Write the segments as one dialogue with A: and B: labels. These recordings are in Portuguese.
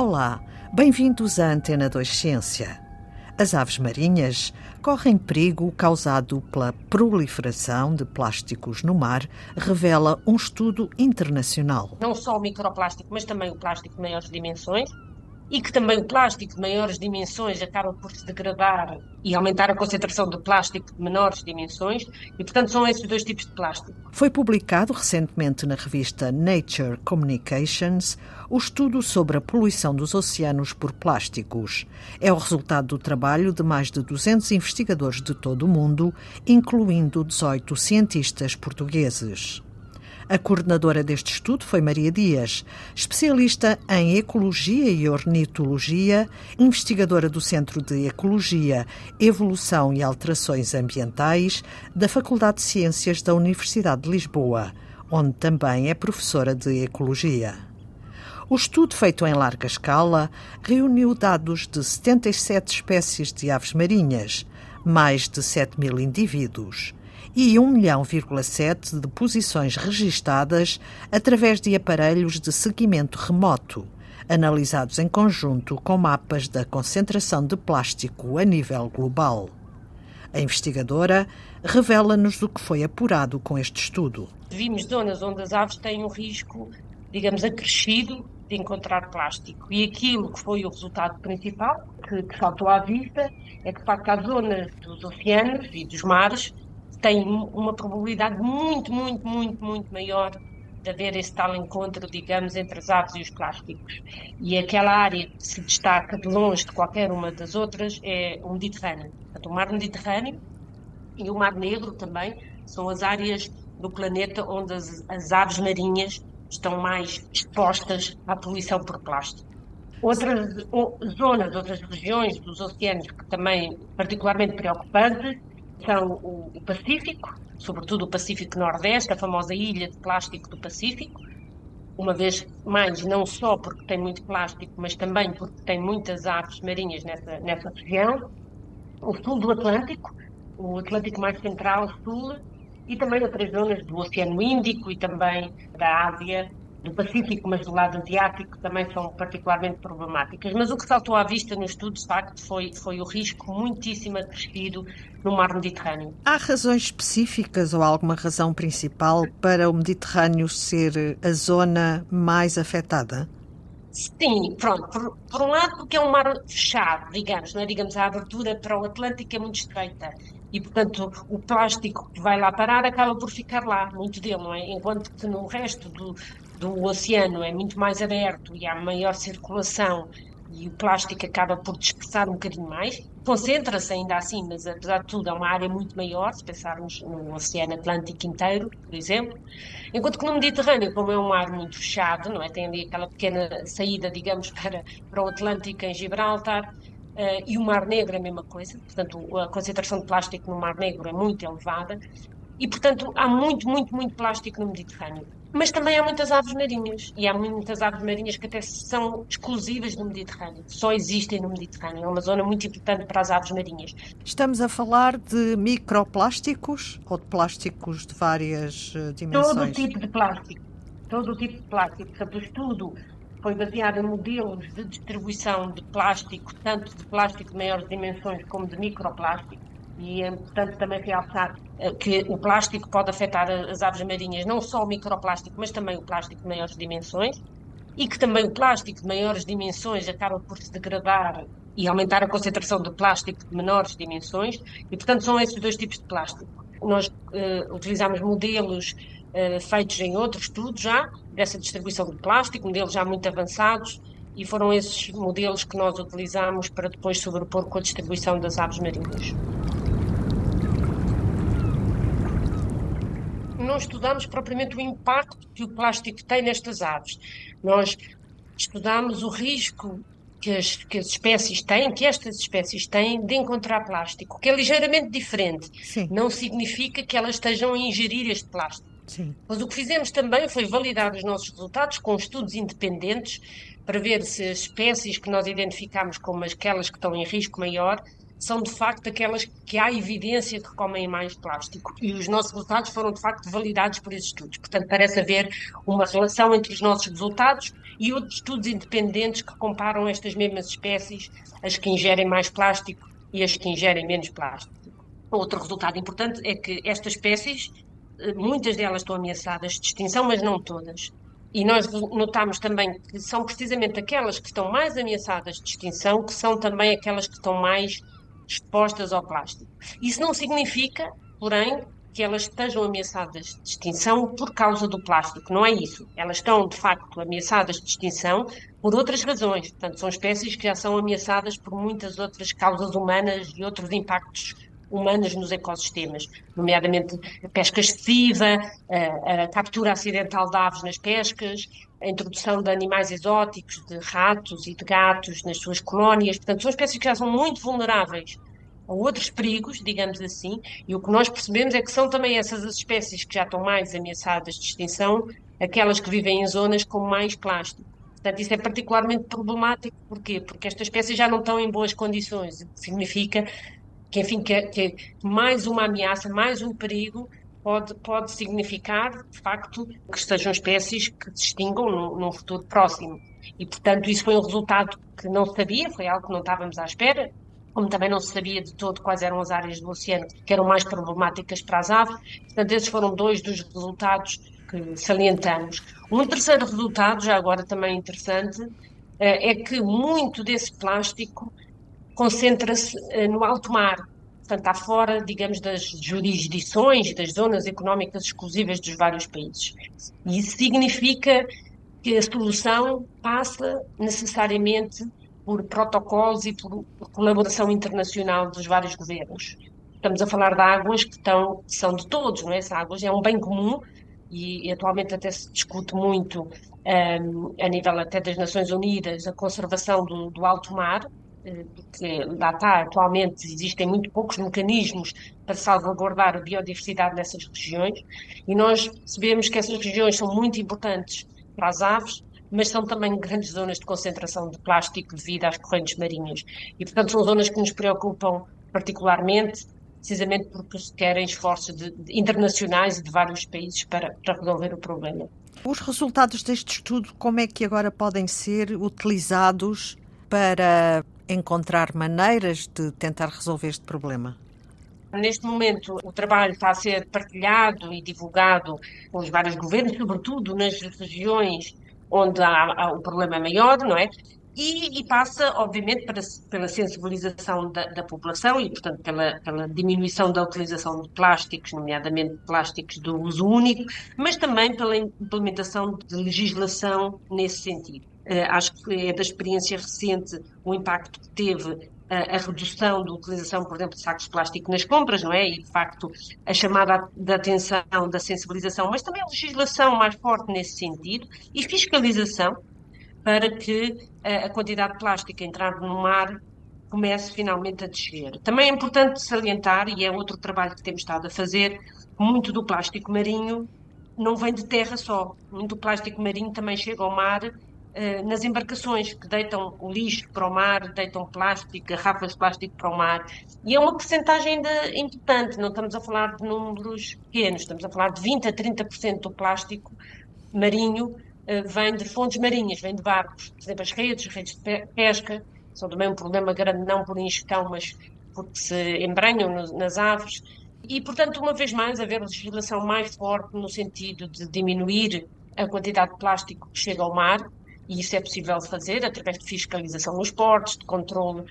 A: Olá, bem-vindos à Antena 2 Ciência. As aves marinhas correm perigo causado pela proliferação de plásticos no mar, revela um estudo internacional.
B: Não só o microplástico, mas também o plástico de maiores dimensões, e que também o plástico de maiores dimensões acaba por se degradar e aumentar a concentração de plástico de menores dimensões, e portanto são esses dois tipos de plástico.
A: Foi publicado recentemente na revista Nature Communications o estudo sobre a poluição dos oceanos por plásticos. É o resultado do trabalho de mais de 200 investigadores de todo o mundo, incluindo 18 cientistas portugueses. A coordenadora deste estudo foi Maria Dias, especialista em ecologia e ornitologia, investigadora do Centro de Ecologia, Evolução e Alterações Ambientais da Faculdade de Ciências da Universidade de Lisboa, onde também é professora de ecologia. O estudo, feito em larga escala, reuniu dados de 77 espécies de aves marinhas, mais de 7 mil indivíduos e 1 milhão,7 de posições registadas através de aparelhos de seguimento remoto, analisados em conjunto com mapas da concentração de plástico a nível global. A investigadora revela-nos do que foi apurado com este estudo.
B: Vimos zonas onde as aves têm um risco, digamos, acrescido de encontrar plástico. E aquilo que foi o resultado principal, que, que saltou à vista, é que, de facto, há zonas dos oceanos e dos mares tem uma probabilidade muito, muito, muito, muito maior de haver esse tal encontro, digamos, entre as aves e os plásticos. E aquela área que se destaca de longe de qualquer uma das outras é o Mediterrâneo. Portanto, o Mar Mediterrâneo e o Mar Negro também são as áreas do planeta onde as, as aves marinhas estão mais expostas à poluição por plástico. Outras zonas, outras regiões dos oceanos que também particularmente preocupantes são o, o Pacífico, sobretudo o Pacífico Nordeste, a famosa ilha de plástico do Pacífico, uma vez mais, não só porque tem muito plástico, mas também porque tem muitas aves marinhas nessa, nessa região. O sul do Atlântico, o Atlântico mais central, sul, e também outras zonas do Oceano Índico e também da Ásia do Pacífico, mas do lado asiático, também são particularmente problemáticas. Mas o que saltou à vista no estudo, de facto, foi, foi o risco muitíssimo acrescido no mar Mediterrâneo.
A: Há razões específicas ou alguma razão principal para o Mediterrâneo ser a zona mais afetada?
B: Sim, pronto. Por, por, um lado, porque é um mar fechado, digamos, não é? Digamos, a abertura para o Atlântico é muito estreita e, portanto, o plástico que vai lá parar acaba por ficar lá, muito dele, não é? Enquanto que no resto do, do oceano é muito mais aberto e há maior circulação e o plástico acaba por dispersar um bocadinho mais. Concentra-se ainda assim, mas apesar de tudo é uma área muito maior, se pensarmos no Oceano Atlântico inteiro, por exemplo. Enquanto que no Mediterrâneo, como é um mar muito fechado, não é? tem ali aquela pequena saída, digamos, para, para o Atlântico em Gibraltar, Uh, e o Mar Negro é a mesma coisa, portanto, a concentração de plástico no Mar Negro é muito elevada e, portanto, há muito, muito, muito plástico no Mediterrâneo. Mas também há muitas aves marinhas, e há muitas aves marinhas que até são exclusivas no Mediterrâneo, só existem no Mediterrâneo, é uma zona muito importante para as aves marinhas.
A: Estamos a falar de microplásticos ou de plásticos de várias eh, dimensões?
B: Todo o tipo de plástico, todo o tipo de plástico. Portanto, o estudo foi baseado em modelos de distribuição de plástico, tanto de plástico de maiores dimensões como de microplástico e é importante também realçar eh, que o plástico pode afetar as aves marinhas, não só o microplástico, mas também o plástico de maiores dimensões, e que também o plástico de maiores dimensões acaba por se degradar e aumentar a concentração de plástico de menores dimensões, e portanto são esses dois tipos de plástico. Nós uh, utilizamos modelos uh, feitos em outros estudos já, dessa distribuição de plástico, modelos já muito avançados, e foram esses modelos que nós utilizamos para depois sobrepor com a distribuição das aves marinhas. Não estudamos propriamente o impacto que o plástico tem nestas aves. Nós estudamos o risco que as, que as espécies têm, que estas espécies têm, de encontrar plástico, que é ligeiramente diferente. Sim. Não significa que elas estejam a ingerir este plástico. Sim. Mas o que fizemos também foi validar os nossos resultados com estudos independentes para ver se as espécies que nós identificamos como aquelas que estão em risco maior são de facto aquelas que há evidência que comem mais plástico. E os nossos resultados foram de facto validados por esses estudos. Portanto, parece haver uma relação entre os nossos resultados e outros estudos independentes que comparam estas mesmas espécies, as que ingerem mais plástico e as que ingerem menos plástico. Outro resultado importante é que estas espécies, eh, muitas delas estão ameaçadas de extinção, mas não todas. E nós notamos também que são precisamente aquelas que estão mais ameaçadas de extinção que são também aquelas que estão mais expostas ao plástico. Isso não significa, porém, que elas estejam ameaçadas de extinção por causa do plástico. Não é isso. Elas estão, de facto, ameaçadas de extinção por outras razões. Portanto, são espécies que já são ameaçadas por muitas outras causas humanas e outros impactos humanos nos ecossistemas, nomeadamente a pesca excessiva, a, a captura acidental de aves nas pescas, a introdução de animais exóticos, de ratos e de gatos nas suas colónias. Portanto, são espécies que já são muito vulneráveis a outros perigos, digamos assim, e o que nós percebemos é que são também essas as espécies que já estão mais ameaçadas de extinção, aquelas que vivem em zonas com mais plástico. Portanto, isso é particularmente problemático. Porquê? Porque estas espécies já não estão em boas condições, o que significa que, enfim, que, que mais uma ameaça, mais um perigo pode, pode significar, de facto, que sejam espécies que se extingam num futuro próximo. E, portanto, isso foi um resultado que não se sabia, foi algo que não estávamos à espera, como também não se sabia de todo quais eram as áreas do oceano que eram mais problemáticas para as aves. Portanto, esses foram dois dos resultados que salientamos. Um terceiro resultado, já agora também interessante, eh, é que muito desse plástico concentra-se eh, no alto mar, portanto, está fora, digamos, das jurisdições, das zonas económicas exclusivas dos vários países. E isso significa que a solução passa necessariamente por protocolos e por, colaboração internacional dos vários governos. Estamos a falar de águas que, estão, são de todos, não é? As águas é um bem comum e, e atualmente até se discute muito um, a nível até das Nações Unidas a conservação do, do alto mar, porque lá está, atualmente existem muito poucos mecanismos para salvaguardar a biodiversidade nessas regiões e nós sabemos que essas regiões são muito importantes para as aves, mas são também grandes zonas de concentração de plástico devido às correntes marinhas. E, portanto, são zonas que nos preocupam particularmente, precisamente porque se querem esforços de, de, internacionais e de vários países para, para resolver o problema.
A: Os resultados deste estudo, como é que agora podem ser utilizados para encontrar maneiras de tentar resolver este problema?
B: Neste momento, o trabalho está a ser partilhado e divulgado com os vários governos, sobretudo nas regiões onde há, há o problema maior, não é? E, e, passa, obviamente, para, pela sensibilização da, da, população e, portanto, pela, pela, diminuição da utilização de plásticos, nomeadamente plásticos do uso único, mas também pela implementação de legislação nesse sentido. Uh, acho que é da experiência recente o impacto que teve a, redução da utilização, por exemplo, de sacos de plástico nas compras, não é? E, de facto, a chamada da atenção, da sensibilização, mas também a legislação mais forte nesse sentido e fiscalização para que a, a quantidade de plástico entrar no mar comece finalmente a descer. Também é importante salientar, e é outro trabalho que temos estado a fazer, muito do plástico marinho não vem de terra só. Muito plástico marinho também chega ao mar eh, nas embarcações que deitam o lixo para o mar, deitam plástico, garrafas de plástico para o mar. E é uma porcentagem ainda importante, não estamos a falar de números pequenos, estamos a falar de 20 a 30% do plástico marinho uh, vem de fontes marinhas, vem de barcos. Por exemplo, as redes, as redes de pesca, são também um problema grande, não por ingestão, mas porque se embranham nas aves. E, portanto, uma vez mais, haver legislação mais forte no sentido de diminuir a quantidade de plástico que chega ao mar, e isso é possível fazer através de fiscalização nos portos, de controle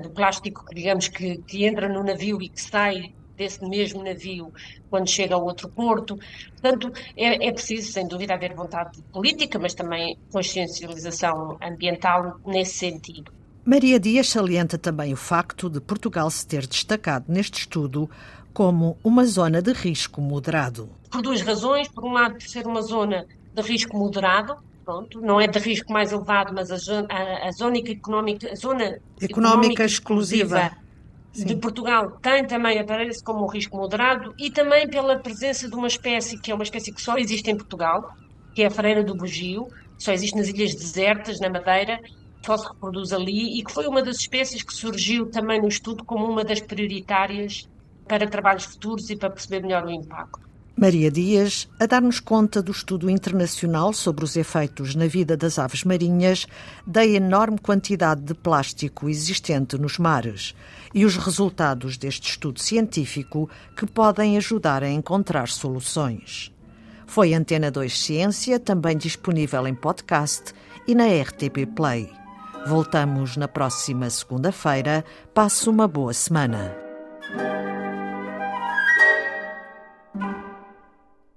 B: do plástico, digamos, que, que entra no navio e que sai desse mesmo navio quando chega ao outro porto. Portanto, é, é, preciso, sem dúvida, haver vontade política, mas também consciencialização ambiental nesse sentido.
A: Maria Dias salienta também o facto de Portugal se ter destacado neste estudo como uma zona de risco moderado.
B: Por duas razões. Por um lado, por ser uma zona de risco moderado, pronto, não é de risco mais elevado, mas a, zona, a, a zona económica, a zona
A: económica, económica exclusiva,
B: de Portugal tem também aparece como um risco moderado e também pela presença de uma espécie que é uma espécie que só existe em Portugal, que é a freira do bugio, só existe nas ilhas desertas, na Madeira, só se reproduz ali e que foi uma das espécies que surgiu também no estudo como uma das prioritárias para trabalhos futuros e para perceber melhor o impacto.
A: Maria Dias, a dar-nos conta do estudo internacional sobre os efeitos na vida das aves marinhas da enorme quantidade de plástico existente nos mares e os resultados deste estudo científico que podem ajudar a encontrar soluções. Foi Antena 2 Ciência, também disponível em podcast e na RTP Play. Voltamos na próxima segunda-feira. Passe uma boa semana.